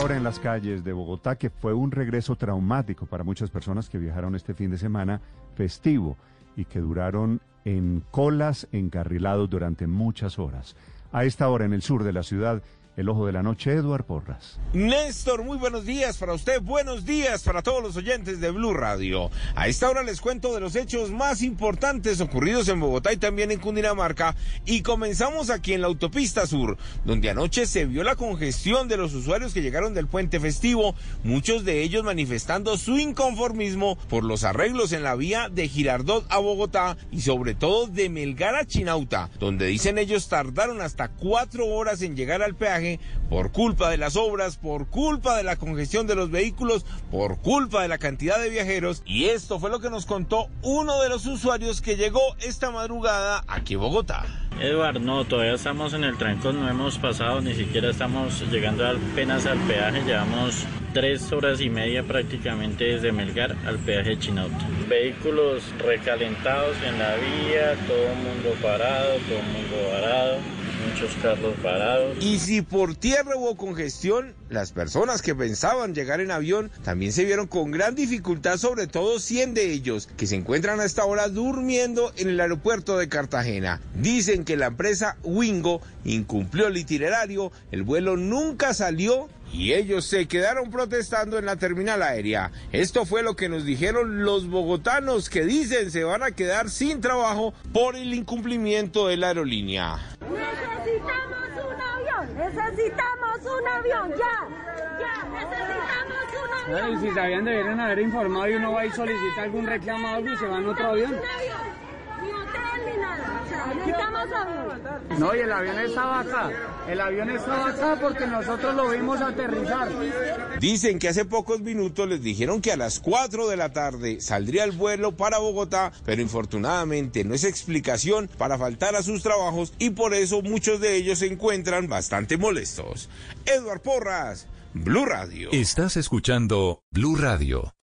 hora en las calles de Bogotá, que fue un regreso traumático para muchas personas que viajaron este fin de semana festivo y que duraron en colas encarrilados durante muchas horas. A esta hora en el sur de la ciudad el ojo de la noche, Eduard Porras. Néstor, muy buenos días para usted, buenos días para todos los oyentes de Blue Radio. A esta hora les cuento de los hechos más importantes ocurridos en Bogotá y también en Cundinamarca. Y comenzamos aquí en la autopista sur, donde anoche se vio la congestión de los usuarios que llegaron del puente festivo, muchos de ellos manifestando su inconformismo por los arreglos en la vía de Girardot a Bogotá y sobre todo de Melgar a Chinauta, donde dicen ellos tardaron hasta cuatro horas en llegar al peaje por culpa de las obras, por culpa de la congestión de los vehículos, por culpa de la cantidad de viajeros. Y esto fue lo que nos contó uno de los usuarios que llegó esta madrugada aquí a Bogotá. Eduard, no, todavía estamos en el trancón, no hemos pasado, ni siquiera estamos llegando apenas al peaje, llevamos tres horas y media prácticamente desde Melgar al peaje Chinauta. Vehículos recalentados en la vía, todo el mundo parado, todo el mundo varado muchos carros parados. Y si por tierra hubo congestión, las personas que pensaban llegar en avión también se vieron con gran dificultad, sobre todo 100 de ellos, que se encuentran a esta hora durmiendo en el aeropuerto de Cartagena. Dicen que la empresa Wingo incumplió el itinerario, el vuelo nunca salió y ellos se quedaron protestando en la terminal aérea. Esto fue lo que nos dijeron los bogotanos que dicen se van a quedar sin trabajo por el incumplimiento de la aerolínea. Necesitamos un avión, necesitamos un avión, ya, ya, necesitamos un avión. si sabían deberían haber informado y uno va y solicita algún reclamado y se va en otro avión. No, y el avión estaba acá. El avión estaba acá porque nosotros lo vimos aterrizar. Dicen que hace pocos minutos les dijeron que a las 4 de la tarde saldría el vuelo para Bogotá, pero infortunadamente no es explicación para faltar a sus trabajos y por eso muchos de ellos se encuentran bastante molestos. Eduard Porras, Blue Radio. Estás escuchando Blue Radio.